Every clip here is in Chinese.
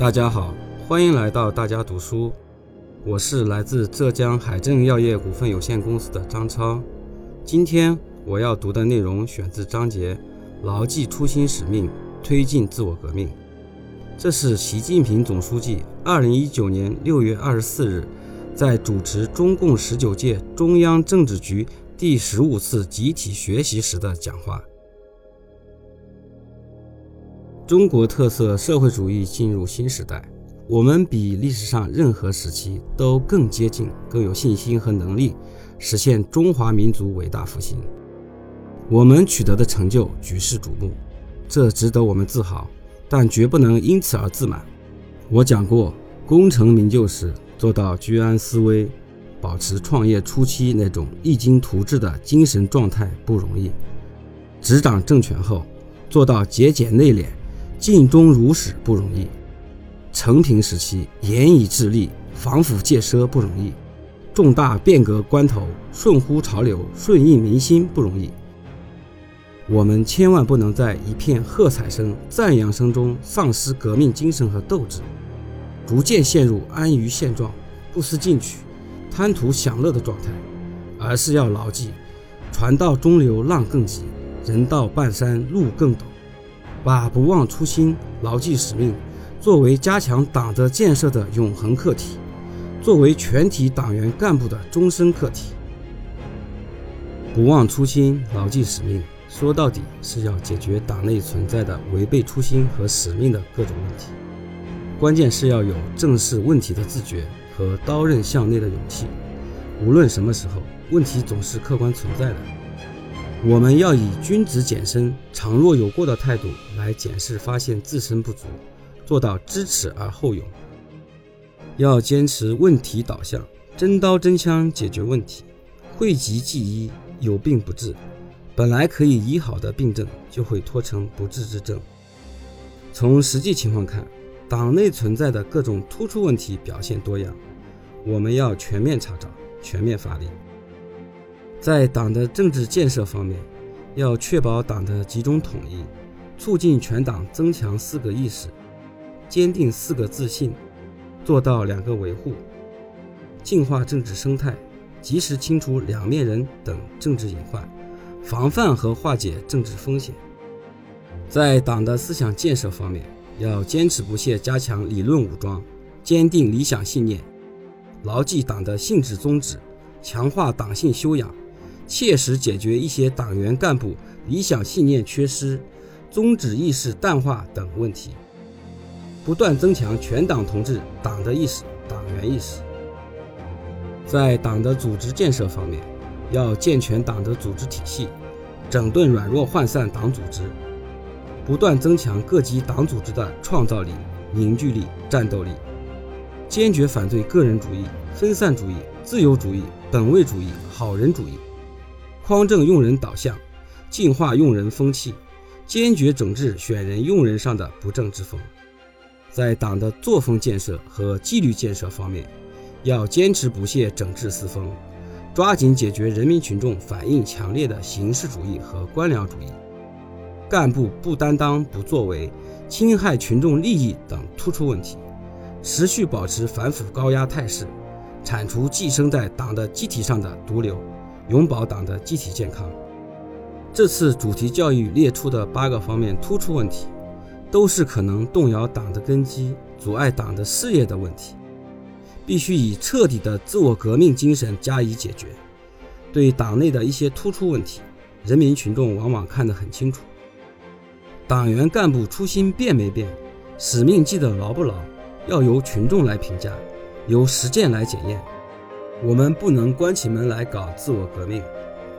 大家好，欢迎来到大家读书，我是来自浙江海正药业股份有限公司的张超。今天我要读的内容选自章节“牢记初心使命，推进自我革命”。这是习近平总书记二零一九年六月二十四日在主持中共十九届中央政治局第十五次集体学习时的讲话。中国特色社会主义进入新时代，我们比历史上任何时期都更接近、更有信心和能力实现中华民族伟大复兴。我们取得的成就举世瞩目，这值得我们自豪，但绝不能因此而自满。我讲过，功成名就时做到居安思危，保持创业初期那种励精图治的精神状态不容易；执掌政权后，做到节俭内敛。尽忠如始不容易，成平时期严以治吏、防腐戒奢不容易，重大变革关头顺乎潮流、顺应民心不容易。我们千万不能在一片喝彩声、赞扬声中丧失革命精神和斗志，逐渐陷入安于现状、不思进取、贪图享乐的状态，而是要牢记：船到中流浪更急，人到半山路更陡。把不忘初心、牢记使命作为加强党的建设的永恒课题，作为全体党员干部的终身课题。不忘初心、牢记使命，说到底是要解决党内存在的违背初心和使命的各种问题。关键是要有正视问题的自觉和刀刃向内的勇气。无论什么时候，问题总是客观存在的。我们要以君子简身、常若有过的态度来检视、发现自身不足，做到知耻而后勇。要坚持问题导向，真刀真枪解决问题，讳疾忌医，有病不治。本来可以医好的病症，就会拖成不治之症。从实际情况看，党内存在的各种突出问题表现多样，我们要全面查找、全面发力。在党的政治建设方面，要确保党的集中统一，促进全党增强四个意识，坚定四个自信，做到两个维护，净化政治生态，及时清除两面人等政治隐患，防范和化解政治风险。在党的思想建设方面，要坚持不懈加强理论武装，坚定理想信念，牢记党的性质宗旨，强化党性修养。切实解决一些党员干部理想信念缺失、宗旨意识淡化等问题，不断增强全党同志党的意识、党员意识。在党的组织建设方面，要健全党的组织体系，整顿软弱涣散党组织，不断增强各级党组织的创造力、凝聚力、战斗力，坚决反对个人主义、分散主义、自由主义、本位主义、好人主义。匡正用人导向，净化用人风气，坚决整治选人用人上的不正之风。在党的作风建设和纪律建设方面，要坚持不懈整治四风，抓紧解决人民群众反映强烈的形式主义和官僚主义、干部不担当、不作为、侵害群众利益等突出问题，持续保持反腐高压态势，铲除寄生在党的机体上的毒瘤。永保党的机体健康。这次主题教育列出的八个方面突出问题，都是可能动摇党的根基、阻碍党的事业的问题，必须以彻底的自我革命精神加以解决。对党内的一些突出问题，人民群众往往看得很清楚。党员干部初心变没变，使命记得牢不牢，要由群众来评价，由实践来检验。我们不能关起门来搞自我革命，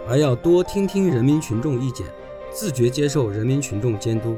而要多听听人民群众意见，自觉接受人民群众监督。